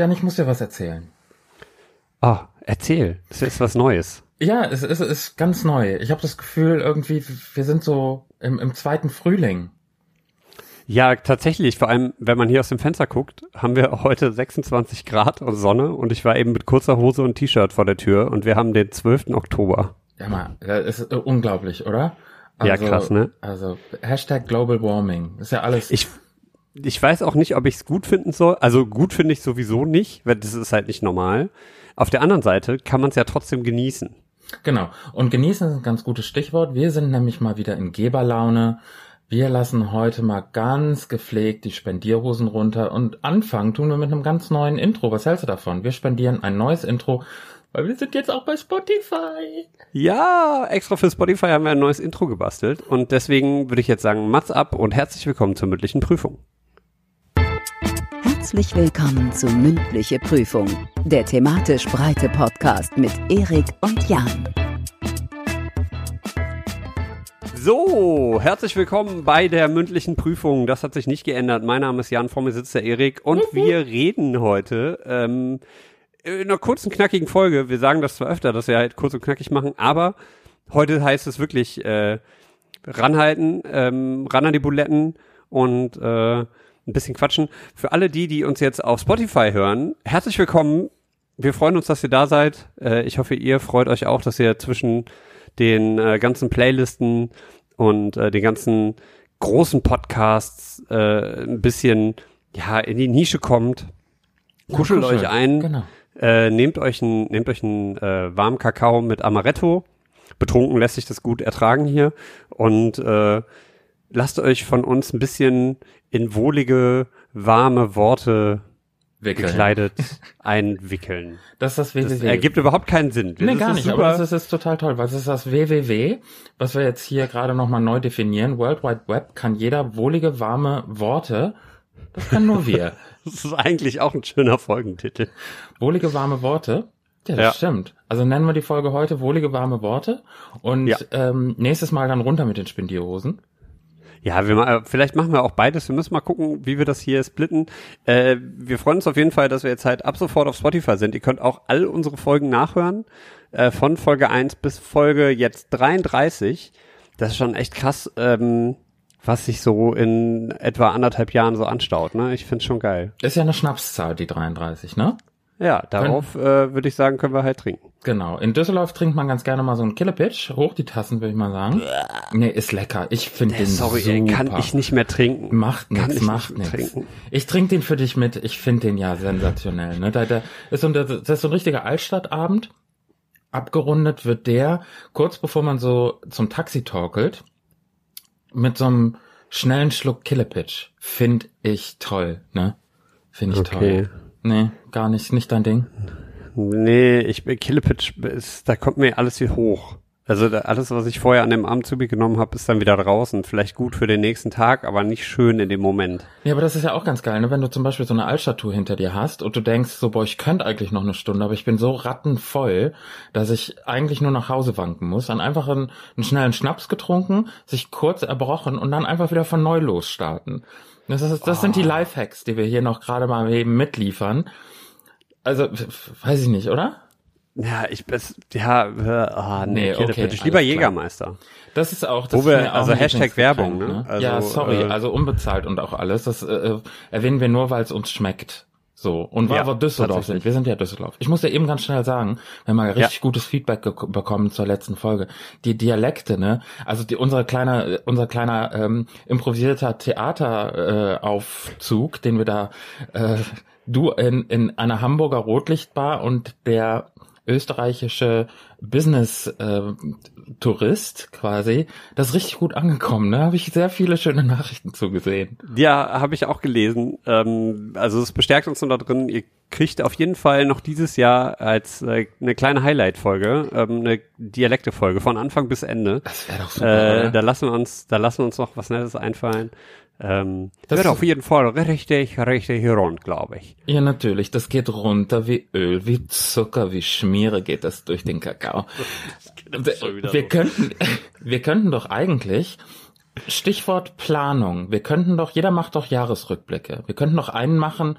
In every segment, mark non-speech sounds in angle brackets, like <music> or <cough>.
Jan, ich muss dir was erzählen. Ah, erzähl. Das ist was Neues. Ja, es ist, es ist ganz neu. Ich habe das Gefühl, irgendwie, wir sind so im, im zweiten Frühling. Ja, tatsächlich. Vor allem, wenn man hier aus dem Fenster guckt, haben wir heute 26 Grad und Sonne und ich war eben mit kurzer Hose und T-Shirt vor der Tür und wir haben den 12. Oktober. Ja, mal, das ist unglaublich, oder? ja, krass, ne? Also Hashtag Global Warming. ist ja alles. Ich, ich weiß auch nicht, ob ich es gut finden soll. Also gut finde ich sowieso nicht, weil das ist halt nicht normal. Auf der anderen Seite kann man es ja trotzdem genießen. Genau. Und genießen ist ein ganz gutes Stichwort. Wir sind nämlich mal wieder in Geberlaune. Wir lassen heute mal ganz gepflegt die Spendierhosen runter und anfangen tun wir mit einem ganz neuen Intro. Was hältst du davon? Wir spendieren ein neues Intro weil wir sind jetzt auch bei Spotify. Ja, extra für Spotify haben wir ein neues Intro gebastelt. Und deswegen würde ich jetzt sagen, Mats ab und herzlich willkommen zur mündlichen Prüfung. Herzlich willkommen zu Mündliche Prüfung, der thematisch breite Podcast mit Erik und Jan. So, herzlich willkommen bei der mündlichen Prüfung. Das hat sich nicht geändert. Mein Name ist Jan, vor mir sitzt der Erik und wir reden heute ähm, in einer kurzen, knackigen Folge. Wir sagen das zwar öfter, dass wir halt kurz und knackig machen, aber heute heißt es wirklich äh, ranhalten, ähm, ran an die Buletten und äh, ein bisschen quatschen. Für alle die, die uns jetzt auf Spotify hören, herzlich willkommen. Wir freuen uns, dass ihr da seid. Äh, ich hoffe, ihr freut euch auch, dass ihr zwischen den äh, ganzen Playlisten und äh, den ganzen großen Podcasts ein bisschen ja in die Nische kommt. Kuschelt ja, euch ein. Genau. Äh, nehmt euch einen, nehmt euch einen äh, warmen Kakao mit Amaretto. Betrunken lässt sich das gut ertragen hier. Und äh, lasst euch von uns ein bisschen in wohlige, warme Worte Wickeln. gekleidet <laughs> einwickeln. Das ist das www. Das ergibt überhaupt keinen Sinn. Nee, gar nicht, aber das ist, ist, total toll, weil es ist das www, was wir jetzt hier gerade nochmal neu definieren. World Wide Web kann jeder wohlige, warme Worte, das kann nur wir. <laughs> Das ist eigentlich auch ein schöner Folgentitel. Wohlige warme Worte. Ja, das ja. stimmt. Also nennen wir die Folge heute Wohlige warme Worte und ja. ähm, nächstes Mal dann runter mit den Spendierhosen. Ja, wir, äh, vielleicht machen wir auch beides. Wir müssen mal gucken, wie wir das hier splitten. Äh, wir freuen uns auf jeden Fall, dass wir jetzt halt ab sofort auf Spotify sind. Ihr könnt auch all unsere Folgen nachhören. Äh, von Folge 1 bis Folge jetzt 33. Das ist schon echt krass. Ähm, was sich so in etwa anderthalb Jahren so anstaut. Ne? Ich find's schon geil. Ist ja eine Schnapszahl, die 33, ne? Ja, darauf äh, würde ich sagen, können wir halt trinken. Genau. In Düsseldorf trinkt man ganz gerne mal so einen Killepitch. Hoch die Tassen, würde ich mal sagen. Nee, ist lecker. Ich finde den sorry, super. kann ich nicht mehr trinken. Macht nichts, macht nichts. Ich trinke den für dich mit. Ich finde den ja sensationell. Ne? Da, da ist so ein, das ist so ein richtiger Altstadtabend. Abgerundet wird der, kurz bevor man so zum Taxi torkelt mit so einem schnellen Schluck Killepitch. Find ich toll, ne? Find ich okay. toll. Nee, gar nicht, nicht dein Ding. Nee, ich Killepitch ist, da kommt mir alles hier hoch. Also alles, was ich vorher an dem Abend zu mir genommen habe, ist dann wieder draußen. Vielleicht gut für den nächsten Tag, aber nicht schön in dem Moment. Ja, aber das ist ja auch ganz geil, ne? wenn du zum Beispiel so eine Altstadttour hinter dir hast und du denkst so, boah, ich könnte eigentlich noch eine Stunde, aber ich bin so rattenvoll, dass ich eigentlich nur nach Hause wanken muss. Dann einfach einen, einen schnellen Schnaps getrunken, sich kurz erbrochen und dann einfach wieder von neu losstarten. Das, ist, das oh. sind die oh. Lifehacks, die wir hier noch gerade mal eben mitliefern. Also, weiß ich nicht, oder? Ja, ich bin, ja, äh, oh, nee, okay, okay ich lieber Jägermeister. Das ist auch, das Wo wir, also Hashtag Werbung, ne? ne? Also, ja, sorry, äh, also unbezahlt und auch alles. Das äh, erwähnen wir nur, weil es uns schmeckt. So. Und weil ja, wir Düsseldorf sind. Wir sind ja Düsseldorf. Ich muss ja eben ganz schnell sagen, wir haben mal richtig ja. gutes Feedback bekommen zur letzten Folge. Die Dialekte, ne? Also die, unser kleiner, unser kleiner ähm, improvisierter Theateraufzug, äh, den wir da äh, du in, in einer Hamburger Rotlichtbar und der österreichische Business-Tourist äh, quasi, das ist richtig gut angekommen. Ne? Habe ich sehr viele schöne Nachrichten zugesehen. Ja, habe ich auch gelesen. Ähm, also es bestärkt uns nur da drin, ihr kriegt auf jeden Fall noch dieses Jahr als äh, eine kleine Highlight-Folge, ähm, eine Dialekte-Folge von Anfang bis Ende. Das wäre doch super. Äh, da lassen wir uns, da lassen wir uns noch was Nettes einfallen. Ähm, das wird auf jeden Fall richtig, richtig rund, glaube ich. Ja, natürlich. Das geht runter wie Öl, wie Zucker, wie Schmiere geht das durch den Kakao. <laughs> wir könnten, <laughs> wir könnten doch eigentlich, Stichwort Planung, wir könnten doch, jeder macht doch Jahresrückblicke. Wir könnten doch einen machen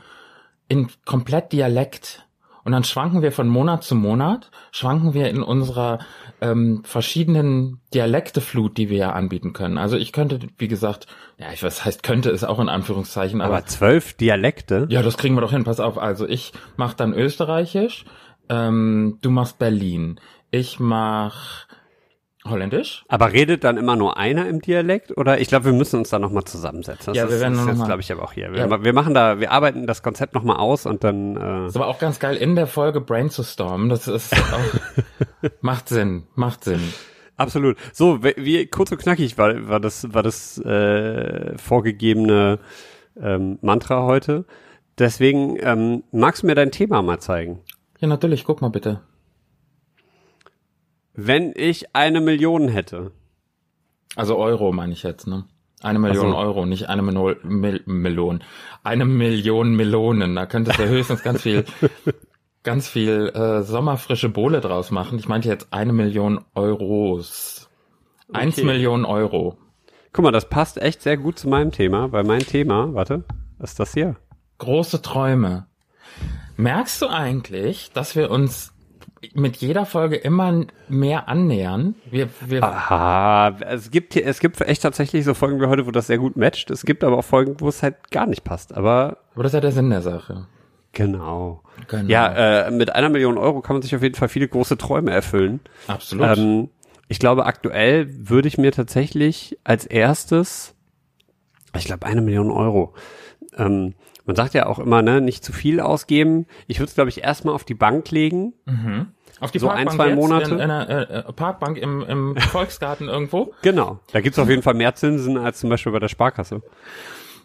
in komplett Dialekt. Und dann schwanken wir von Monat zu Monat, schwanken wir in unserer ähm, verschiedenen Dialekteflut, die wir ja anbieten können. Also ich könnte, wie gesagt, ja, ich was heißt könnte ist auch in Anführungszeichen, aber, Aber zwölf Dialekte? ja, das kriegen wir doch hin. Pass auf. Also ich mach dann Österreichisch, ähm, du machst Berlin, ich mach Holländisch. Aber redet dann immer nur einer im Dialekt? Oder ich glaube, wir müssen uns da nochmal zusammensetzen. Das Ja, wir ist, werden das noch ist mal- glaube ich, aber auch hier. Wir, Ja. wir machen da, wir arbeiten das Konzept nochmal aus und dann äh, Ist aber auch ganz geil, in der Folge Brain zu stormen. Das ist auch, <laughs> macht Sinn, macht Sinn. absolut. So, wie, wie kurz und knackig war, war das, war das äh, vorgegebene ähm, Mantra heute. Deswegen ähm, magst du mir dein Thema mal zeigen? Ja, natürlich, guck mal bitte. Wenn ich eine Million hätte. Also Euro meine ich jetzt, ne? Eine Million so. Euro, nicht eine Mil Mil Melon. Eine Million Melonen. Da könntest du höchstens ganz viel, <laughs> ganz viel äh, sommerfrische Bohle draus machen. Ich meinte jetzt eine Million Euros. Eins Okay. Million Euro. Guck mal, das passt echt sehr gut zu meinem Thema, weil mein Thema, warte, ist das hier? Große Träume. Merkst du eigentlich, dass wir uns mit jeder Folge immer mehr annähern? Wir, wir, Aha, es gibt hier, es gibt echt tatsächlich so Folgen wie heute, wo das sehr gut matcht. Es gibt aber auch Folgen, wo es halt gar nicht passt. Aber aber das ist ja der Sinn der Sache. genau. Genau. Ja, äh, mit einer Million Euro kann man sich auf jeden Fall viele große Träume erfüllen. Absolut. Ähm, ich glaube, aktuell würde ich mir tatsächlich als erstes, ich glaube, eine Million Euro. Ähm, man sagt ja auch immer, ne, nicht zu viel ausgeben. Ich würde es, glaube ich, erstmal auf die Bank legen. Auf die so ein, zwei Monate? In, in einer äh, Parkbank im, im <laughs> Volksgarten irgendwo? Genau. Da gibt's auf jeden Fall mehr Zinsen als zum Beispiel bei der Sparkasse.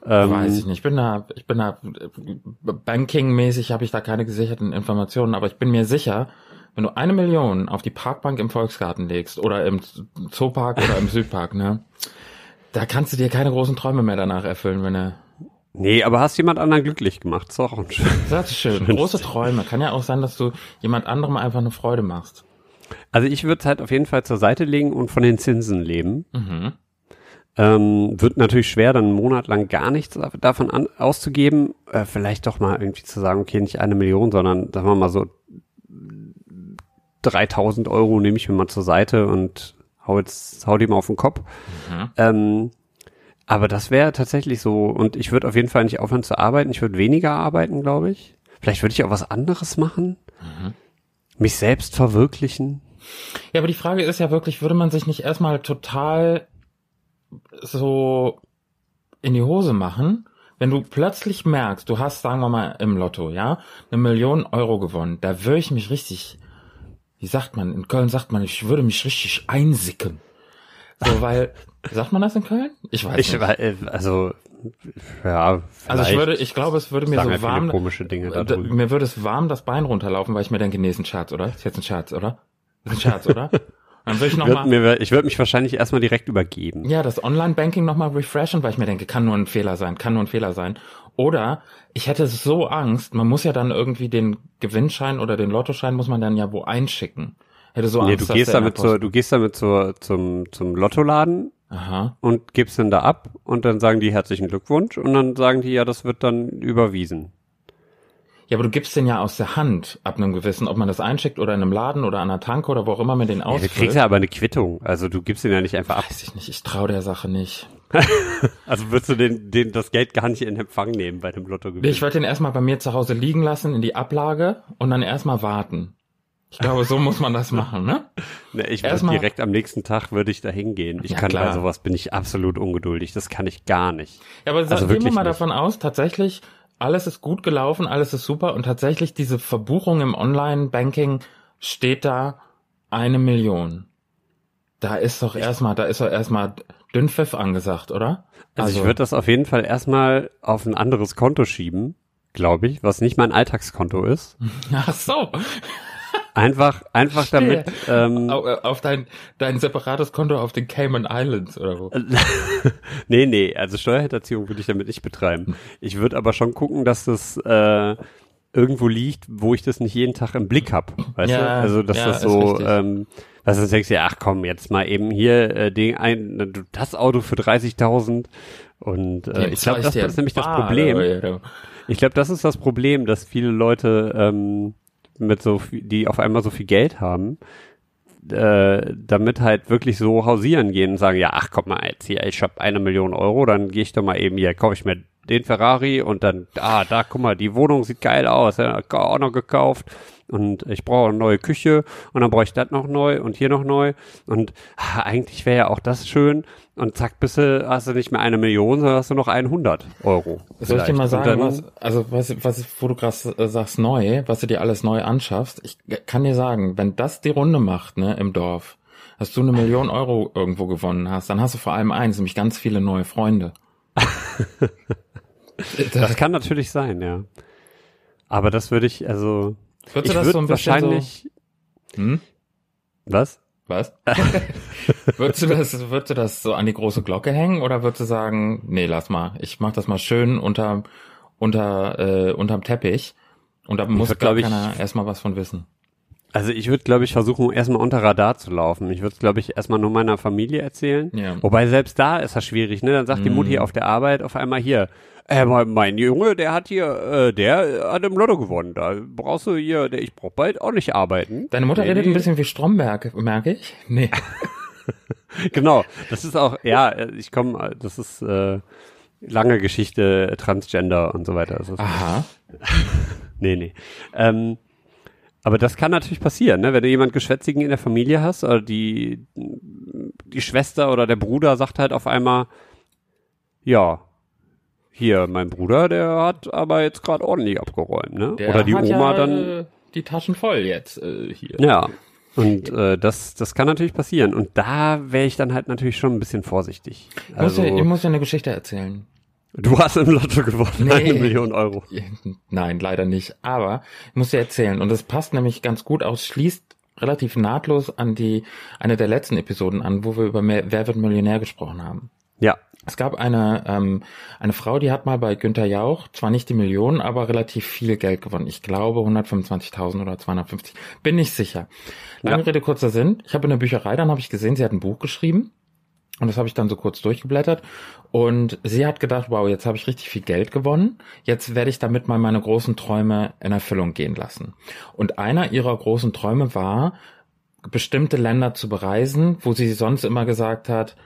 Ähm, Weiß ich nicht. Ich bin da, ich bin da äh, Banking-mäßig habe ich da keine gesicherten Informationen, aber ich bin mir sicher, wenn du eine Million auf die Parkbank im Volksgarten legst oder im Zoopark oder im <laughs> Südpark, ne, da kannst du dir keine großen Träume mehr danach erfüllen, wenn er. Nee, aber hast jemand anderen glücklich gemacht. Ist auch ein schön. Das ist schön. Große Träume. Kann ja auch sein, dass du jemand anderem einfach eine Freude machst. Also ich würde es halt auf jeden Fall zur Seite legen und von den Zinsen leben. Mhm. Ähm, wird natürlich schwer, dann einen Monat lang gar nichts davon an, auszugeben. Äh, vielleicht doch mal irgendwie zu sagen, okay, nicht eine Million, sondern sagen wir mal so 3000 Euro nehme ich mir mal zur Seite und hau jetzt, hau die mal auf den Kopf. Mhm. Ähm, aber das wäre tatsächlich so. Und ich würde auf jeden Fall nicht aufhören zu arbeiten. Ich würde weniger arbeiten, glaube ich. Vielleicht würde ich auch was anderes machen. Mhm. Mich selbst verwirklichen. Ja, aber die Frage ist ja wirklich, würde man sich nicht erstmal total so in die Hose machen, wenn du plötzlich merkst, du hast, sagen wir mal, im Lotto, ja, eine Million Euro gewonnen, da würde ich mich richtig, wie sagt man, in Köln sagt man, ich würde mich richtig einsicken. So, weil, sagt man das in Köln? Ich weiß Ich, nicht. äh, also, ja, Also ich würde, ich glaube, es würde mir so warm, komische Dinge da mir würde es warm das Bein runterlaufen, weil ich mir denke, nee, ist ein Scherz, oder? Ist jetzt ein Scherz, oder? Ist ein Scherz, oder? <laughs> Dann würde ich noch mal, mir, ich würde mich wahrscheinlich erstmal direkt übergeben. ja, das Online-Banking nochmal refreshen, weil ich mir denke, kann nur ein Fehler sein, kann nur ein Fehler sein. Oder ich hätte so Angst, man muss ja dann irgendwie den Gewinnschein oder den Lottoschein muss man dann ja wo einschicken. Hätte so Nee, Angst, du dass gehst damit zur, du gehst damit zur, zum, zum Lottoladen Aha. und gibst den da ab und dann sagen die herzlichen Glückwunsch und dann sagen die, ja, das wird dann überwiesen. Ja, aber du gibst den ja aus der Hand ab einem gewissen, ob man das einschickt oder in einem Laden oder an einer Tanke oder wo auch immer man den Ja, du ausfüllt. kriegst ja aber eine Quittung. Also du gibst den ja nicht einfach ab. Weiß ich nicht, ich traue der Sache nicht. <laughs> Also würdest du den, den, das Geld gar nicht in Empfang nehmen bei dem Lottogewinn. Ich würde den erstmal bei mir zu Hause liegen lassen in die Ablage und dann erstmal warten. Ich glaube, so muss man das machen, ne? Nee, ich würde direkt am nächsten Tag würde ich da hingehen. Ich Ja, kann klar. bei sowas bin ich absolut ungeduldig. Das kann ich gar nicht. Ja, aber Also also gehen wir mal nicht. davon aus, tatsächlich, alles ist gut gelaufen, alles ist super und tatsächlich diese Verbuchung im Online-Banking steht da eine Million. Da ist doch erstmal, da ist doch erstmal Dünnpfiff angesagt, oder? Also, ich würde das auf jeden Fall erstmal auf ein anderes Konto schieben, glaube ich, was nicht mein Alltagskonto ist. <laughs> Ach so. Einfach, einfach damit. Ähm, äh, Auf dein, dein separates Konto auf den Cayman Islands oder wo? <laughs> nee, nee, also Steuerhinterziehung würde ich damit nicht betreiben. Ich würde aber schon gucken, dass das äh, irgendwo liegt, wo ich das nicht jeden Tag im Blick habe. Weißt du? Ja, Also dass ja, das so, ähm, dass du denkst, ja, ach komm, jetzt mal eben hier äh, den ein, das Auto für 30.000 und äh, ich glaube, das, das ist nämlich das Problem. Ich glaube, das ist das Problem, dass viele Leute ähm, mit so viel, die auf einmal so viel Geld haben, äh, damit halt wirklich so hausieren gehen und sagen, ja, ach komm mal, jetzt hier, ich hab eine Million Euro, dann gehe ich doch mal eben hier, kaufe ich mir den Ferrari und dann, ah, da, guck mal, die Wohnung sieht geil aus, ja, auch noch gekauft und ich brauche eine neue Küche und dann brauche ich das noch neu und hier noch neu und ah, eigentlich wäre ja auch das schön und zack, bist du, hast du nicht mehr eine Million, sondern hast du noch 100 Euro. Soll ich dir mal sagen, Und was, also was, was, wo du gerade äh, sagst neu, was du dir alles neu anschaffst, ich kann dir sagen, wenn das die Runde macht, ne, im Dorf, dass du eine Million Euro irgendwo gewonnen hast, dann hast du vor allem eins, nämlich ganz viele neue Freunde. <laughs> Das kann natürlich sein, ja. Aber das würde ich, also, Würdest du das so ein bisschen wahrscheinlich, so, hm? was? Was? <laughs> würdest du das, würdest du das so an die große Glocke hängen oder würdest du sagen, nee, lass mal, ich mach das mal schön unter, unter, äh, unterm Teppich und da muss würd, gar glaub ich- keiner erstmal was von wissen. Also ich würde, glaube ich, versuchen, erstmal unter Radar zu laufen. Ich würde es, glaube ich, erstmal nur meiner Familie erzählen. Ja. Wobei selbst da ist das schwierig, ne? Dann sagt die Mhm. Mutti auf der Arbeit auf einmal hier, äh, mein, mein Junge, der hat hier, äh, der hat im Lotto gewonnen. Da brauchst du hier, der, ich brauch bald auch nicht arbeiten. Deine Mutter Nee, redet nee. ein bisschen wie Stromberg, merke ich. Nee. <laughs> Genau, das ist auch, ja, ich komme, das ist äh, lange Geschichte, Transgender und so weiter. Ist, Aha. <laughs> Nee, nee. Ähm, aber das kann natürlich passieren, ne? Wenn du jemand Geschwätzigen in der Familie hast, oder die, die Schwester oder der Bruder sagt halt auf einmal, ja, hier, mein Bruder, der hat aber jetzt gerade ordentlich abgeräumt, ne? Der oder die hat Oma ja, dann, äh, Die Taschen voll jetzt äh, hier. ja. Und äh, das, das kann natürlich passieren. Und da wäre ich dann halt natürlich schon ein bisschen vorsichtig. Ich muss, Also, dir, ich muss dir eine Geschichte erzählen. du hast im Lotto gewonnen, Nee. eine Million Euro. Nein, leider nicht. Aber ich muss dir erzählen, und das passt nämlich ganz gut aus, schließt relativ nahtlos an die eine der letzten Episoden an, wo wir über Wer wird Millionär gesprochen haben. Ja, Es gab eine, ähm, eine Frau, die hat mal bei Günther Jauch zwar nicht die Millionen, aber relativ viel Geld gewonnen. Ich glaube 125.000 oder 250. Bin nicht sicher. Lange Ja. Rede, kurzer Sinn. Ich habe in der Bücherei, dann habe ich gesehen, sie hat ein Buch geschrieben. Und das habe ich dann so kurz durchgeblättert. Und sie hat gedacht, wow, jetzt habe ich richtig viel Geld gewonnen. Jetzt werde ich damit mal meine großen Träume in Erfüllung gehen lassen. Und einer ihrer großen Träume war, bestimmte Länder zu bereisen, wo sie sonst immer gesagt hat,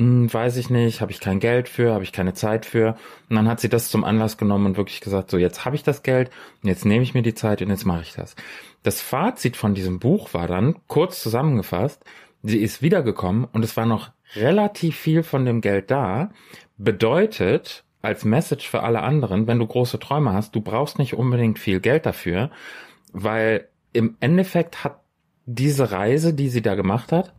hm, weiß ich nicht, habe ich kein Geld für, habe ich keine Zeit für. Und dann hat sie das zum Anlass genommen und wirklich gesagt, so jetzt habe ich das Geld und jetzt nehme ich mir die Zeit und jetzt mache ich das. Das Fazit von diesem Buch war dann, kurz zusammengefasst, sie ist wiedergekommen und es war noch relativ viel von dem Geld da. Bedeutet, als Message für alle anderen, wenn du große Träume hast, du brauchst nicht unbedingt viel Geld dafür, weil im Endeffekt hat diese Reise, die sie da gemacht hat,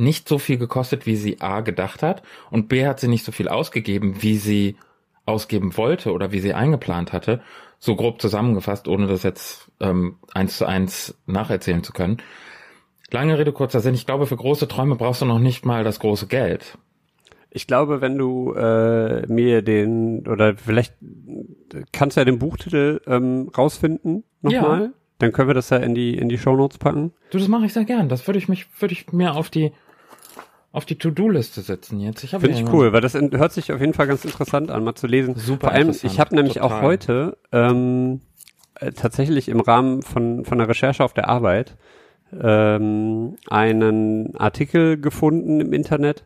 nicht so viel gekostet, wie sie A gedacht hat und B hat sie nicht so viel ausgegeben, wie sie ausgeben wollte oder wie sie eingeplant hatte. So grob zusammengefasst, ohne das jetzt ähm, eins zu eins nacherzählen zu können. Lange Rede, kurzer Sinn. Ich glaube, für große Träume brauchst du noch nicht mal das große Geld. Ich glaube, wenn du äh, mir den, oder vielleicht kannst du ja den Buchtitel ähm, rausfinden nochmal, Ja. dann können wir das ja in die, in die Shownotes packen. Du, das mache ich sehr gern. Das würde ich mich, würde ich mir auf die auf die To-Do-Liste setzen jetzt. Ich Finde ich cool, weil das hört sich auf jeden Fall ganz interessant an, mal zu lesen. Super Vor allem, interessant, ich habe nämlich auch total. heute ähm, äh, tatsächlich im Rahmen von, von der Recherche auf der Arbeit ähm, einen Artikel gefunden im Internet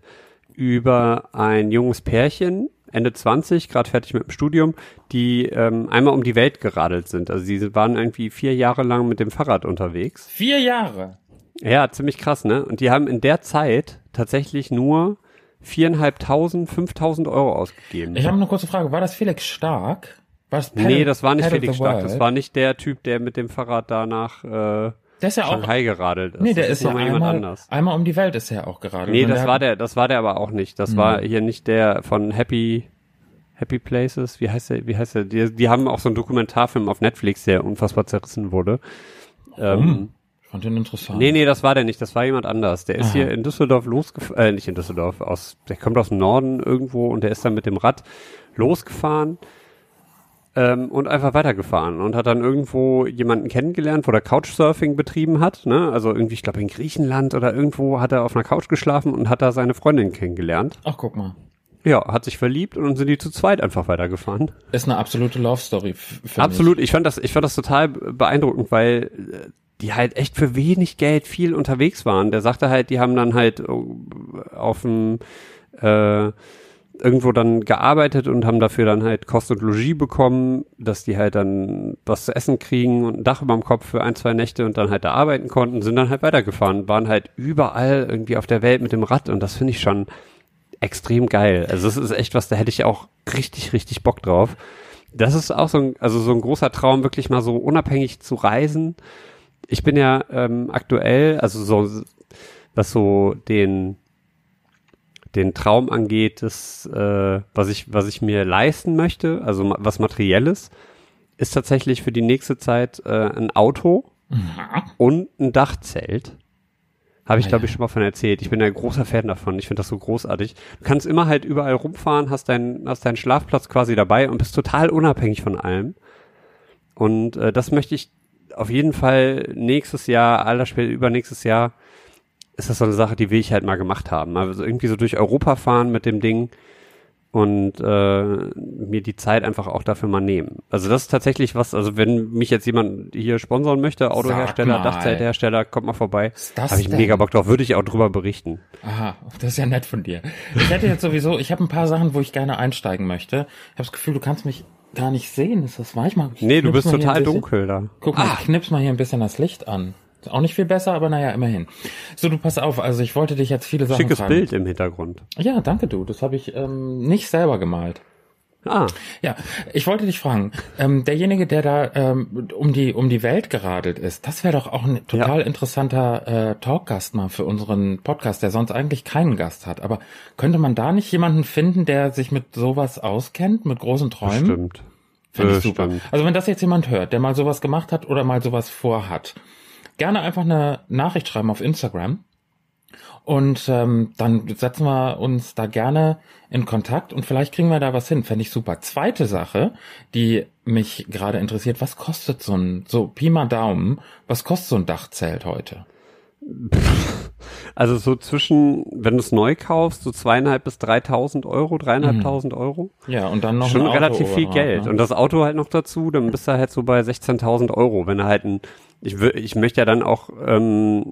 über ein junges Pärchen, Ende 20, gerade fertig mit dem Studium, die ähm, einmal um die Welt geradelt sind. Also sie waren irgendwie vier Jahre lang mit dem Fahrrad unterwegs. Vier Jahre. Ja, ziemlich krass, ne? Und die haben in der Zeit tatsächlich nur viereinhalbtausend, fünftausend Euro ausgegeben. Ich habe eine kurze Frage. War das Felix Stark? War das nee, das war nicht Pedal Felix Stark. Das war nicht der Typ, der mit dem Fahrrad da nach äh, der ist ja auch. Shanghai geradelt ist. Nee, der das ist, ja nochmal jemand einmal, anders. einmal um die Welt ist er auch gerade. Nee, das der war der, das war der aber auch nicht. Das Hm. war hier nicht der von Happy Happy Places. Wie heißt der? Wie heißt der? Die, die haben auch so einen Dokumentarfilm auf Netflix, der unfassbar zerrissen wurde. Ähm, Ich fand den interessant. Nee, nee, das war der nicht, das war jemand anders. Der ist Aha. hier in Düsseldorf losgefahren, äh, nicht in Düsseldorf, aus, der kommt aus dem Norden irgendwo und der ist dann mit dem Rad losgefahren ähm, und einfach weitergefahren und hat dann irgendwo jemanden kennengelernt, wo der Couchsurfing betrieben hat, ne? Also irgendwie, ich glaube in Griechenland oder irgendwo hat er auf einer Couch geschlafen und hat da seine Freundin kennengelernt. Ach, guck mal. Ja, hat sich verliebt und dann sind die zu zweit einfach weitergefahren. Ist eine absolute Love Story. Absolut, ich fand das, ich fand das total beeindruckend, weil äh, die halt echt für wenig Geld viel unterwegs waren. Der sagte halt, die haben dann halt äh, auf dem äh, irgendwo dann gearbeitet und haben dafür dann halt Kost und Logis bekommen, dass die halt dann was zu essen kriegen und ein Dach über dem Kopf für ein, zwei Nächte und dann halt da arbeiten konnten, sind dann halt weitergefahren, waren halt überall irgendwie auf der Welt mit dem Rad und das finde ich schon extrem geil. Also es ist echt was, da hätte ich auch richtig, richtig Bock drauf. Das ist auch so ein, also so ein großer Traum, wirklich mal so unabhängig zu reisen. Ich bin ja ähm, aktuell, also so, was so den, den Traum angeht, das, äh, was ich, was ich mir leisten möchte, also ma- was Materielles, ist tatsächlich für die nächste Zeit äh, ein Auto und ein Dachzelt. Habe ich, Ah, glaube ich, schon mal von erzählt. Ich bin ein großer Fan davon. Ich finde das so großartig. Du kannst immer halt überall rumfahren, hast deinen, hast deinen Schlafplatz quasi dabei und bist total unabhängig von allem. Und äh, das möchte ich auf jeden Fall nächstes Jahr, allerspäter übernächstes Jahr, ist das so eine Sache, die will ich halt mal gemacht haben. Also irgendwie so durch Europa fahren mit dem Ding und äh, mir die Zeit einfach auch dafür mal nehmen. Also das ist tatsächlich was, also wenn mich jetzt jemand hier sponsern möchte, Autohersteller. Dachzelthersteller, kommt mal vorbei. Habe ich denn? mega Bock drauf, würde ich auch drüber berichten. Aha, das ist ja nett von dir. Ich hätte jetzt sowieso, ich habe ein paar Sachen, wo ich gerne einsteigen möchte. Ich habe das Gefühl, du kannst mich gar nicht sehen. Ist das wahr? Ich mal, Nee, du bist total dunkel da. Guck mal, ich knips mal hier ein bisschen das Licht an. Ist auch nicht viel besser, aber naja, immerhin. So, du pass auf, also ich wollte dich jetzt viele Sachen Schickes fragen. Bild im Hintergrund. Ja, danke du. Das habe ich ähm, nicht selber gemalt. Ah, Ja, ich wollte dich fragen, ähm, derjenige, der da ähm, um die um die Welt geradelt ist, das wäre doch auch ein total interessanter äh, Talkgast mal für unseren Podcast, der sonst eigentlich keinen Gast hat. Aber könnte man da nicht jemanden finden, der sich mit sowas auskennt, mit großen Träumen? stimmt. Finde ich super. Bestimmt. Also wenn das jetzt jemand hört, der mal sowas gemacht hat oder mal sowas vorhat, gerne einfach eine Nachricht schreiben auf Instagram. Und ähm, dann setzen wir uns da gerne in Kontakt und vielleicht kriegen wir da was hin. Fände ich super. Zweite Sache, die mich gerade interessiert, was kostet so ein, so Pi mal Daumen, was kostet so ein Dachzelt heute? <laughs> Also so zwischen, wenn du es neu kaufst, so zweieinhalb bis dreitausend Euro, dreieinhalbtausend Euro. Ja, und dann noch Schon relativ viel Geld. Ne? Und das Auto halt noch dazu, dann bist du halt so bei 16.000 Euro. Wenn du halt ein, ich, ich möchte ja dann auch ähm,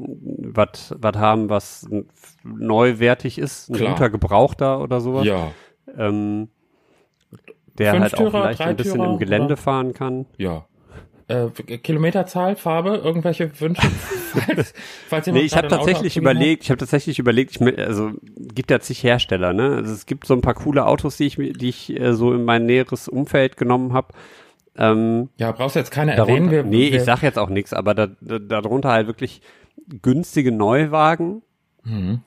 was was haben, was neuwertig ist, ein Klar. guter Gebrauchter oder sowas. ja, Ähm, der halt auch Fünftürer, vielleicht ein bisschen im Gelände oder? fahren kann. ja. Äh, Kilometerzahl, Farbe, irgendwelche Wünsche? <laughs> falls, falls Nee, ich habe tatsächlich überlegt, ich habe tatsächlich überlegt, ich also gibt ja zig Hersteller, ne? Also es gibt so ein paar coole Autos, die ich die ich äh, so in mein näheres Umfeld genommen habe. Ähm, Ja, brauchst du jetzt keine erwähnen. darunter, Wir, nee, wir, ich sag jetzt auch nichts, aber da, da, darunter halt wirklich günstige Neuwagen Mhm.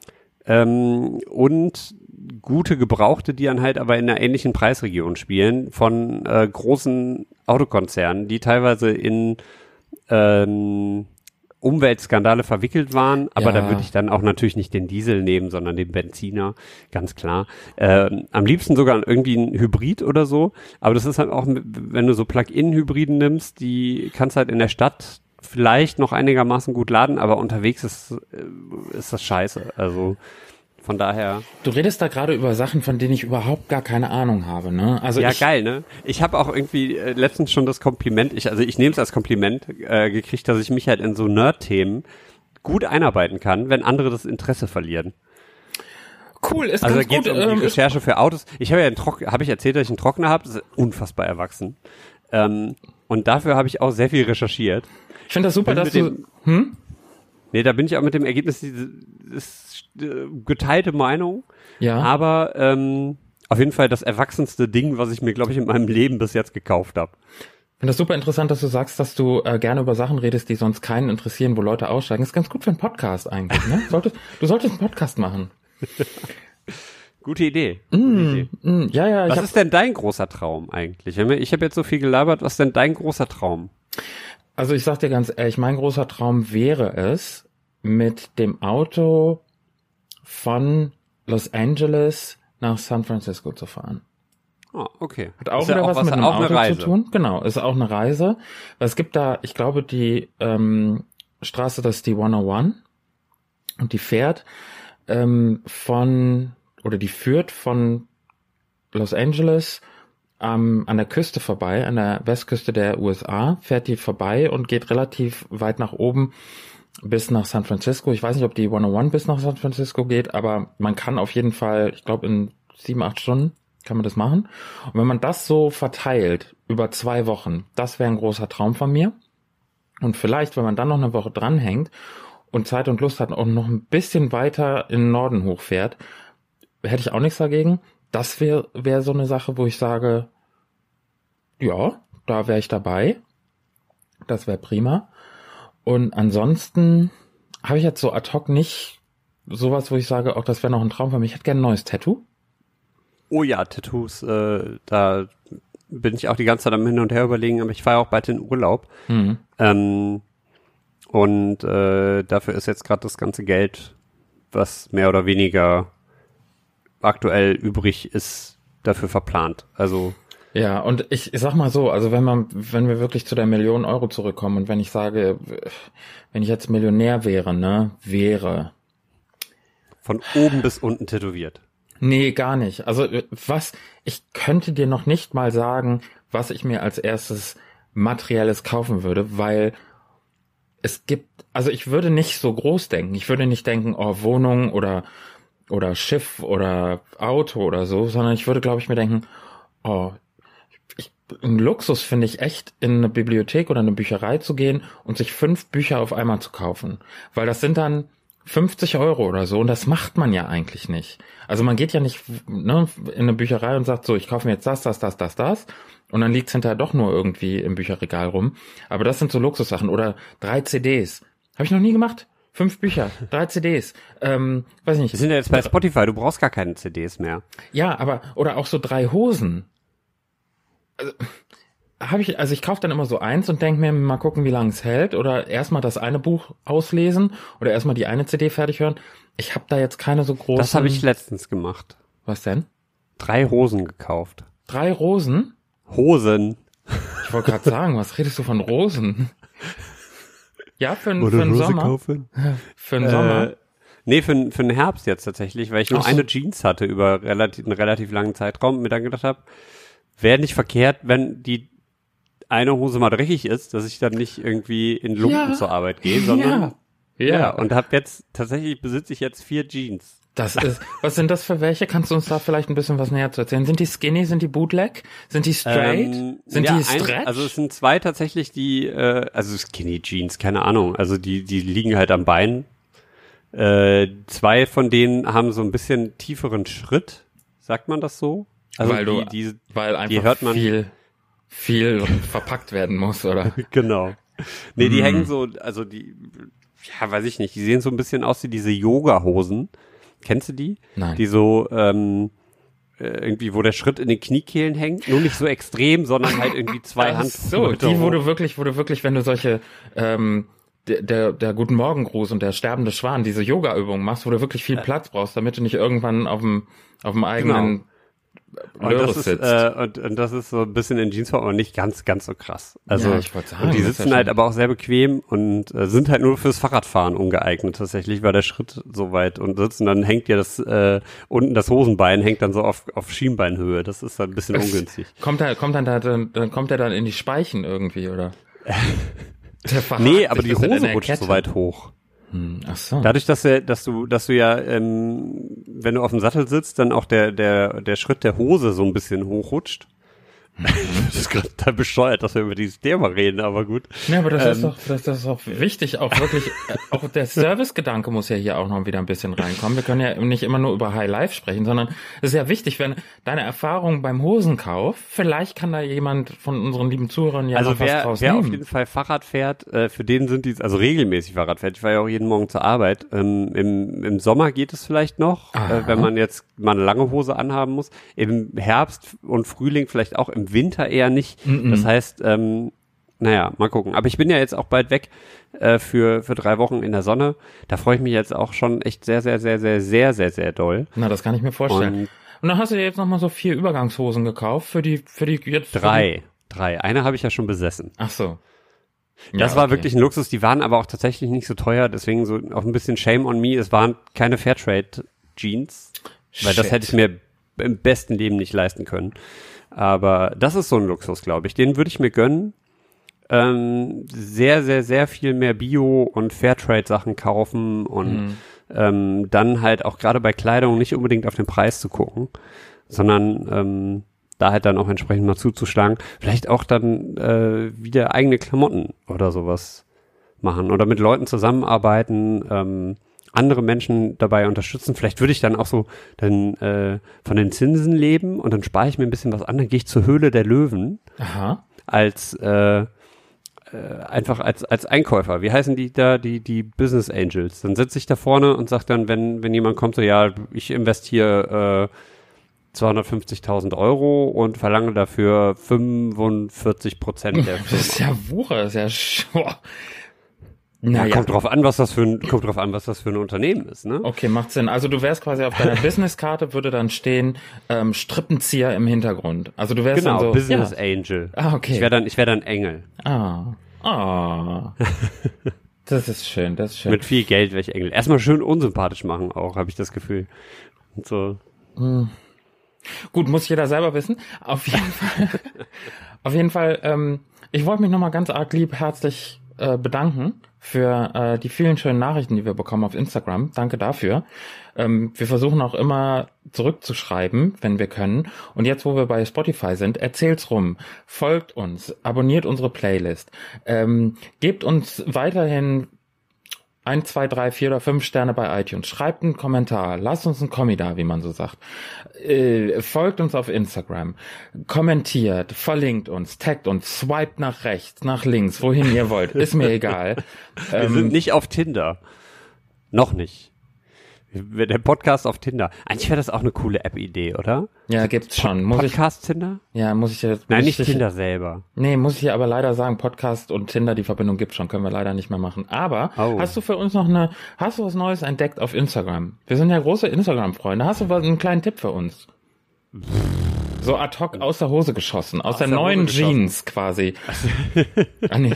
ähm, und gute Gebrauchte, die dann halt aber in einer ähnlichen Preisregion spielen, von äh, großen Autokonzernen, die teilweise in ähm, Umweltskandale verwickelt waren, aber Ja. da würde ich dann auch natürlich nicht den Diesel nehmen, sondern den Benziner, ganz klar. Ähm, am liebsten sogar irgendwie ein Hybrid oder so, aber das ist halt auch, wenn du so Plug-in-Hybriden nimmst, die kannst halt in der Stadt vielleicht noch einigermaßen gut laden, aber unterwegs ist, äh, ist das scheiße. Also von daher. Du redest da gerade über Sachen, von denen ich überhaupt gar keine Ahnung habe, ne? Also Ja, ich, geil, ne? Ich habe auch irgendwie äh, letztens schon das Kompliment, ich, also ich nehme es als Kompliment äh, gekriegt, dass ich mich halt in so Nerd-Themen gut einarbeiten kann, wenn andere das Interesse verlieren. cool, ist Also da ganz geht gut. um die ähm, Recherche für Autos. Ich habe ja einen Trock, habe ich erzählt, dass ich einen Trockner habe, das ist unfassbar erwachsen. Ähm, und dafür habe ich auch sehr viel recherchiert. ich finde das super, dass du. Hm? Nee, da bin ich auch mit dem Ergebnis, diese- ist äh, geteilte Meinung. Ja. Aber ähm, auf jeden Fall das erwachsenste Ding, was ich mir, glaube ich, in meinem Leben bis jetzt gekauft habe. Ich finde das super interessant, dass du sagst, dass du äh, gerne über Sachen redest, die sonst keinen interessieren, wo Leute aussteigen. ist ganz gut für einen Podcast eigentlich, ne? <laughs> Solltest, du solltest einen Podcast machen. <laughs> Gute Idee. Gute Idee. Hm, ja, ja, Was hab, ist denn dein großer Traum eigentlich? Ich habe jetzt so viel gelabert, was ist denn dein großer Traum? Also ich sag dir ganz ehrlich, mein großer Traum wäre es, mit dem Auto von Los Angeles nach San Francisco zu fahren. Ah, okay. Hat auch Ist ja wieder was, mit einem auch Auto eine Reise. zu tun. Genau, ist auch eine Reise. Weil es gibt da, ich glaube, die ähm, Straße, das ist die 101 und die fährt ähm, von oder die führt von Los Angeles ähm, an der Küste vorbei, an der Westküste der USA, fährt die vorbei und geht relativ weit nach oben bis nach San Francisco. Ich weiß nicht, ob die 101 bis nach San Francisco geht, aber man kann auf jeden Fall, ich glaube in sieben, acht Stunden kann man das machen. Und wenn man das so verteilt über zwei Wochen, das wäre ein großer Traum von mir. Und vielleicht, wenn man dann noch eine Woche dranhängt und Zeit und Lust hat und noch ein bisschen weiter in den Norden hochfährt, hätte ich auch nichts dagegen. Das wäre wär so eine Sache, wo ich sage, ja, da wäre ich dabei. Das wäre prima. Und ansonsten habe ich jetzt so ad hoc nicht sowas, wo ich sage, auch das wäre noch ein Traum für mich. Ich hätte gerne ein neues Tattoo. Oh ja, Tattoos, äh, da bin ich auch die ganze Zeit am Hin und Her überlegen, aber ich fahre auch bald in Urlaub. Mhm. Ähm, und äh, dafür ist jetzt gerade das ganze Geld, was mehr oder weniger aktuell übrig ist, dafür verplant. Also Ja, und ich, ich sag mal so, also wenn man, wenn wir wirklich zu der Million Euro zurückkommen und wenn ich sage, wenn ich jetzt Millionär wäre, ne, wäre. von oben bis unten tätowiert. Nee, gar nicht. Also was, ich könnte dir noch nicht mal sagen, was ich mir als erstes materielles kaufen würde, weil es gibt, also ich würde nicht so groß denken. Ich würde nicht denken, oh, Wohnung oder, oder Schiff oder Auto oder so, sondern ich würde, glaube ich, mir denken, oh, ich, ein Luxus finde ich echt, in eine Bibliothek oder eine Bücherei zu gehen und sich fünf Bücher auf einmal zu kaufen. Weil das sind dann 50 Euro oder so und das macht man ja eigentlich nicht. Also man geht ja nicht ne, in eine Bücherei und sagt so, ich kaufe mir jetzt das, das, das, das, das und dann liegt's hinterher doch nur irgendwie im Bücherregal rum. Aber das sind so Luxussachen oder drei CDs. Habe ich noch nie gemacht. Fünf Bücher, drei CDs. Ähm, weiß nicht. Wir sind ja jetzt bei Spotify, du brauchst gar keine CDs mehr. Ja, aber oder auch so drei Hosen. Also, habe ich, also ich kaufe dann immer so eins und denke mir, mal gucken, wie lange es hält. Oder erstmal das eine Buch auslesen oder erstmal die eine CD fertig hören. Ich habe da jetzt keine so großen. Das habe ich letztens gemacht. Was denn? Drei Hosen gekauft. Drei Rosen? Hosen. Ich wollte gerade sagen, was redest du von Rosen? Ja, für, für den Sommer. kaufen? <laughs> Für den Sommer. Äh, nee, für, für den Herbst jetzt tatsächlich, weil ich nur Ach eine Jeans hatte über relativ, einen relativ langen Zeitraum und mir dann gedacht habe, wäre nicht verkehrt, wenn die eine Hose mal dreckig ist, dass ich dann nicht irgendwie in Lumpen Ja. zur Arbeit gehe, sondern ja. ja, und habe jetzt tatsächlich besitze ich jetzt vier Jeans. Das ist, was sind das für welche? Kannst du uns da vielleicht ein bisschen was näher zu erzählen? Sind die skinny? Sind die bootleg? Sind die straight? Ähm, sind ja, die stretch? Ein, also es sind zwei tatsächlich, die, äh, also Skinny Jeans, keine Ahnung, also die, die liegen halt am Bein. Äh, zwei von denen haben so ein bisschen tieferen Schritt, sagt man das so? Also weil du, die, die, weil einfach die hört man- viel, viel verpackt werden muss, oder? <laughs> genau. Nee, die Hm. hängen so, also die, ja, weiß ich nicht, die sehen so ein bisschen aus wie diese Yoga-Hosen. Kennst du die? Nein. Die so, ähm, äh, irgendwie, wo der Schritt in den Kniekehlen hängt. Nur nicht so extrem, sondern halt irgendwie zwei <laughs> Hand. so, die, wo du wirklich, wo du wirklich, wenn du solche, ähm, der, der, der Guten Morgengruß und der sterbende Schwan, diese Yoga-Übungen machst, wo du wirklich viel Platz brauchst, damit du nicht irgendwann auf dem, auf dem eigenen Und das, ist, äh, und, und das ist so ein bisschen in Jeansform, aber nicht ganz, ganz so krass. Also, Ja, ich sagen, und die sitzen halt aber auch sehr bequem und äh, sind halt nur fürs Fahrradfahren ungeeignet tatsächlich, weil der Schritt so weit und sitzt und dann hängt ja das, äh, unten das Hosenbein hängt dann so auf, auf Schienbeinhöhe. Das ist dann ein bisschen <laughs> ungünstig. Kommt er, kommt dann da, dann, dann kommt er dann in die Speichen irgendwie, oder? <laughs> Nee, aber die Hose rutscht so weit hoch. Hm, Ach so. Dadurch, dass, er, dass du, dass du ja, ähm, wenn du auf dem Sattel sitzt, dann auch der, der, der Schritt der Hose so ein bisschen hochrutscht. Das ist gerade total bescheuert, dass wir über dieses Thema reden, aber gut. Ja, aber das ist Ähm, doch, das, das ist doch wichtig, auch wirklich, äh, auch der Servicegedanke muss ja hier auch noch wieder ein bisschen reinkommen. Wir können ja nicht immer nur über High Life sprechen, sondern es ist ja wichtig, wenn deine Erfahrung beim Hosenkauf, vielleicht kann da jemand von unseren lieben Zuhörern ja also noch was wer, wer auf jeden Fall Fahrrad fährt, äh, für den sind die, also regelmäßig Fahrrad fährt. Ich fahre ja auch jeden Morgen zur Arbeit. Ähm, im, Im Sommer geht es vielleicht noch, Aha. äh, wenn man jetzt mal eine lange Hose anhaben muss. Im Herbst und Frühling vielleicht auch, im Winter eher nicht. Das heißt, ähm, naja, mal gucken. Aber ich bin ja jetzt auch bald weg äh, für, für drei Wochen in der Sonne. Da freue ich mich jetzt auch schon echt sehr, sehr, sehr, sehr, sehr, sehr, sehr doll. Na, das kann ich mir vorstellen. Und- Und, dann hast du dir jetzt noch mal so vier Übergangshosen gekauft für die, für die jetzt Die, Drei. Drei. Eine habe ich ja schon besessen. ach so. Das Ja, war okay. wirklich ein Luxus, die waren aber auch tatsächlich nicht so teuer, deswegen so auch ein bisschen Shame on me. Es waren keine Fairtrade Jeans, weil das Shit. hätte ich mir im besten Leben nicht leisten können. Aber das ist so ein Luxus, glaube ich. Den würde ich mir gönnen. Ähm, sehr, sehr, sehr viel mehr Bio- und Fairtrade-Sachen kaufen und Mhm. ähm, dann halt auch gerade bei Kleidung nicht unbedingt auf den Preis zu gucken, sondern ähm, da halt dann auch entsprechend mal zuzuschlagen. Vielleicht auch dann äh, wieder eigene Klamotten oder sowas machen oder mit Leuten zusammenarbeiten, ähm, andere Menschen dabei unterstützen. Vielleicht würde ich dann auch so dann äh, von den Zinsen leben und dann spare ich mir ein bisschen was an, dann gehe ich zur Höhle der Löwen Aha. als äh, äh, einfach als als Einkäufer. Wie heißen die da die die Business Angels? Dann sitze ich da vorne und sage dann, wenn wenn jemand kommt, so ja, ich investiere äh, 250.000 Euro und verlange dafür 45 Prozent der <laughs> Das ist Firma. ja Wucher, das ist ja <laughs> schwach. Ja, kommt drauf an, was das für ein kommt drauf an, was das für ein Unternehmen ist, ne? Okay, macht Sinn. Also du wärst quasi auf deiner <laughs> Businesskarte würde dann stehen ähm, Strippenzieher im Hintergrund. Also du wärst Genau, dann so Business ja. Angel. Ah, okay. Ich wäre dann ich wäre dann Engel. Ah. Ah. <laughs> das ist schön, das ist schön. Mit viel Geld wäre ich Engel. Erstmal schön unsympathisch machen auch, habe ich das Gefühl. Und so. Gut, muss jeder selber wissen. Auf jeden Fall. <laughs> auf jeden Fall. Ähm, ich wollte mich nochmal ganz arg lieb herzlich äh, bedanken für äh, die vielen schönen Nachrichten, die wir bekommen auf Instagram. Danke dafür. Ähm, wir versuchen auch immer zurückzuschreiben, wenn wir können. Und jetzt, wo wir bei Spotify sind, erzählt's rum, folgt uns, abonniert unsere Playlist, ähm, gebt uns weiterhin ein, zwei, drei, vier oder fünf Sterne bei iTunes. Schreibt einen Kommentar. Lasst uns einen Kommi da, wie man so sagt. Äh, folgt uns auf Instagram. Kommentiert, verlinkt uns, taggt uns, swiped nach rechts, nach links, wohin ihr wollt. Ist mir egal. Wir Ähm, sind nicht auf Tinder. Noch nicht. Der Podcast auf Tinder. Eigentlich wäre das auch eine coole App-Idee, oder? ja, gibt's schon. Ich, Podcast Tinder? ja, muss ich jetzt. Nein, nicht ich, Tinder selber. Nee, muss ich ja aber leider sagen, Podcast und Tinder, die Verbindung gibt's schon, können wir leider nicht mehr machen. Aber Oh. hast du für uns noch eine, hast du was Neues entdeckt auf Instagram? Wir sind ja große Instagram-Freunde. Hast du was, einen kleinen Tipp für uns? So ad hoc aus der Hose geschossen, aus, der, der Hose neuen. Jeans quasi. <laughs> ah, nee.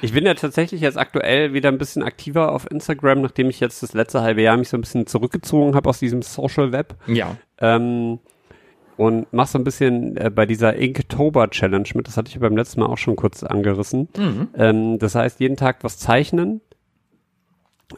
Ich bin ja tatsächlich jetzt aktuell wieder ein bisschen aktiver auf Instagram, nachdem ich jetzt das letzte halbe Jahr mich so ein bisschen zurückgezogen habe aus diesem Social Web. Ja. Ähm, und mach so ein bisschen äh, bei dieser Inktober Challenge mit. Das hatte ich beim letzten Mal auch schon kurz angerissen. Ähm, das heißt, jeden Tag was zeichnen.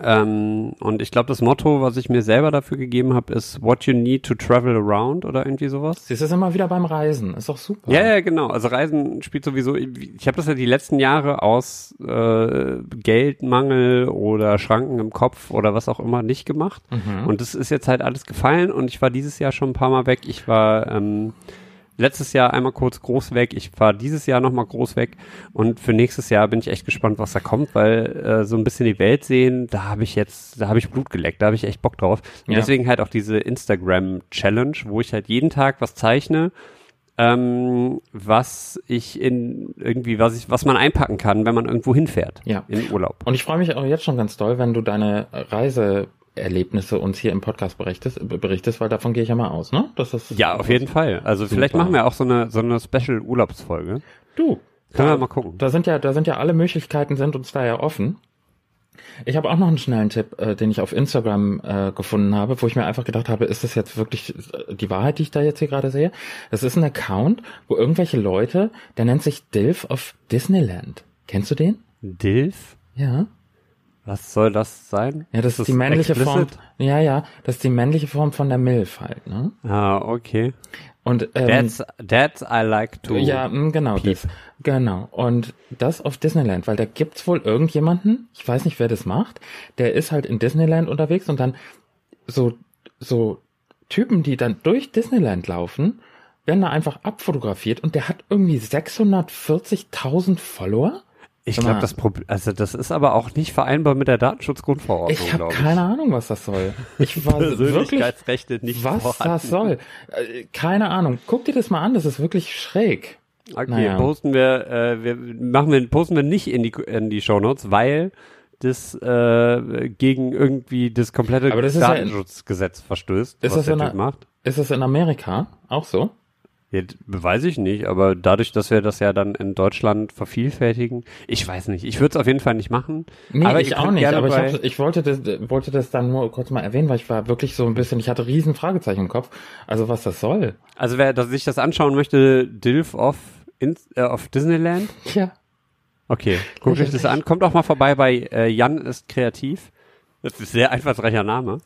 Ähm, und ich glaube, das Motto, was ich mir selber dafür gegeben habe, ist What you need to travel around oder irgendwie sowas. Siehst du, ist immer wieder beim Reisen. Ist doch super. Ja, ja, genau. Also Reisen spielt sowieso. Ich habe das ja die letzten Jahre aus äh, Geldmangel oder Schranken im Kopf oder was auch immer nicht gemacht. Und das ist jetzt halt alles gefallen. Und ich war dieses Jahr schon ein paar Mal weg. Ich war ähm, letztes Jahr einmal kurz groß weg. Ich war dieses Jahr noch mal groß weg. Und für nächstes Jahr bin ich echt gespannt, was da kommt, weil äh, so ein bisschen die Welt sehen, da habe ich jetzt, da habe ich Blut geleckt, da habe ich echt Bock drauf. Und Ja. deswegen halt auch diese Instagram Challenge, wo ich halt jeden Tag was zeichne ähm, was ich in irgendwie, was ich, was man einpacken kann, wenn man irgendwo hinfährt. Ja. In Urlaub. Und ich freue mich auch jetzt schon ganz doll, wenn du deine Reiseerlebnisse uns hier im Podcast berichtest, berichtest weil davon gehe ich ja mal aus, ne? Das ist Ja, auf jeden Fall. Also vielleicht Super. machen wir auch so eine, so eine Special Urlaubsfolge. Du. Können da, wir mal gucken. Da sind ja, da sind ja alle Möglichkeiten sind uns da ja offen. Ich habe auch noch einen schnellen Tipp, äh, den ich auf Instagram äh, gefunden habe, wo ich mir einfach gedacht habe, ist das jetzt wirklich äh, die Wahrheit, die ich da jetzt hier gerade sehe? Das ist ein Account, wo irgendwelche Leute, der nennt sich Dilf of Disneyland. Kennst du den? Dilf? Ja. Was soll das sein? Ja, das ist die männliche Form. explicit? Ja, ja, das ist die männliche Form von der Milf halt, ne? Ah, okay. Und ähm, That's, that's I like to. Ja, mh, genau das. Genau. Und das auf Disneyland, weil da gibt's wohl irgendjemanden, ich weiß nicht, wer das macht, der ist halt in Disneyland unterwegs und dann so, so Typen, die dann durch Disneyland laufen, werden da einfach abfotografiert und der hat irgendwie 640.000 Follower. Ich glaube, das Problem, also das ist aber auch nicht vereinbar mit der Datenschutzgrundverordnung, Ich habe keine Ahnung, was das soll. Ich war <laughs> wirklich, Persönlichkeitsrechte nicht was vorhanden. das soll. Äh, Keine Ahnung. Guck dir das mal an, das ist wirklich schräg. Okay, Naja. posten wir, äh, wir machen wir, posten wir nicht in die in die Shownotes, weil das äh, gegen irgendwie das komplette das ist ja- Datenschutzgesetz verstößt, Ist was das eine- macht. Ist das in Amerika auch so? D- weiß ich nicht, aber dadurch, dass wir das ja dann in Deutschland vervielfältigen, ich weiß nicht. Ich würde es auf jeden Fall nicht machen. Nee, aber ich auch nicht, aber ich, hab, ich wollte das, wollte das dann nur kurz mal erwähnen, weil ich war wirklich so ein bisschen, ich hatte riesen Fragezeichen im Kopf. Also was das soll. Also wer das, sich das anschauen möchte, Dilf of, in, äh, of Disneyland. <laughs> Ja. Okay, guckt euch das an. Kommt auch mal vorbei bei äh, Jan ist kreativ. Das ist ein sehr einfallsreicher Name.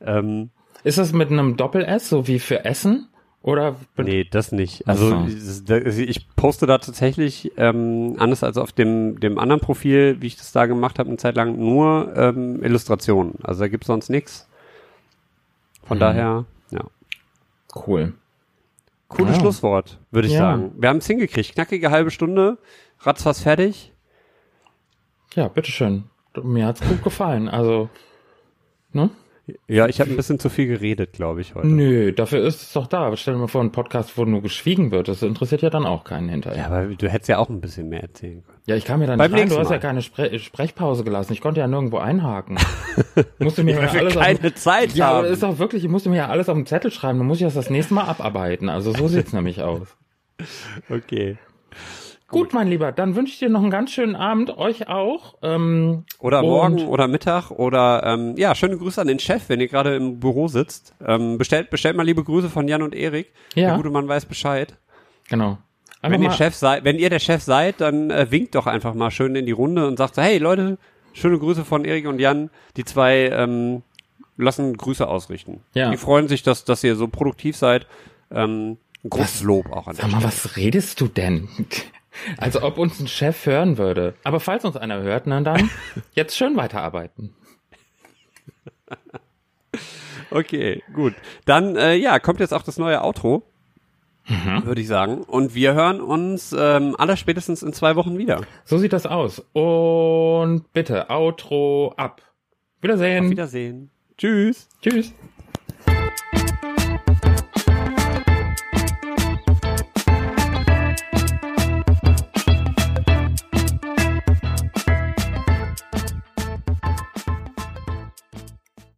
Ähm, Ist das mit einem Doppel-S, so wie für Essen? Oder nee, das nicht. Also so. ich poste da tatsächlich, ähm, anders als auf dem, dem anderen Profil, wie ich das da gemacht habe, eine Zeit lang nur ähm, Illustrationen. Also da gibt's sonst nichts. Von Mhm. daher, ja. cool. Cooles Ja. Schlusswort, würde ich Ja. sagen. Wir haben es hingekriegt. Knackige halbe Stunde, ratzfatz fertig. Ja, bitteschön. Mir hat's gut gefallen. Also, ne? Ja, ich habe ein bisschen zu viel geredet, glaube ich, heute. Nö, dafür ist es doch da. Stell dir mal vor, ein Podcast, wo nur geschwiegen wird. Das interessiert ja dann auch keinen hinterher. Ja, aber du hättest ja auch ein bisschen mehr erzählen können. Ja, ich kam ja dann Beim nicht rein. Du hast ja keine Spre Sprechpause gelassen. Ich konnte ja nirgendwo einhaken. <laughs> musste mir ja alles auf, keine Zeit Ja, aber haben. das ist doch wirklich, ich musste mir ja alles auf dem Zettel schreiben. Dann muss ich das das nächste Mal abarbeiten. Also so sieht's <laughs> nämlich aus. Okay. Gut, mein Lieber, dann wünsche ich dir noch einen ganz schönen Abend, euch auch. Ähm, Oder morgen oder Mittag oder ähm, ja, schöne Grüße an den Chef, wenn ihr gerade im Büro sitzt. Ähm, bestellt, bestellt mal liebe Grüße von Jan und Erik. Ja. Der gute Mann weiß Bescheid. Genau. Einfach Wenn ihr Chef seid, wenn ihr der Chef seid, dann äh, winkt doch einfach mal schön in die Runde und sagt so, hey Leute, schöne Grüße von Erik und Jan. Die zwei ähm, lassen Grüße ausrichten. Ja. Die freuen sich, dass, dass ihr so produktiv seid. Ähm, großes Lob auch an Sag mal, was redest du denn? Als ob uns ein Chef hören würde. Aber falls uns einer hört, na dann <laughs> jetzt schön weiterarbeiten. Okay, gut. Dann, äh, ja, kommt jetzt auch das neue Outro, würde ich sagen. Und wir hören uns ähm, allerspätestens in zwei Wochen wieder. So sieht das aus. Und bitte, Outro ab. Wiedersehen. Auf Wiedersehen. Tschüss. Tschüss.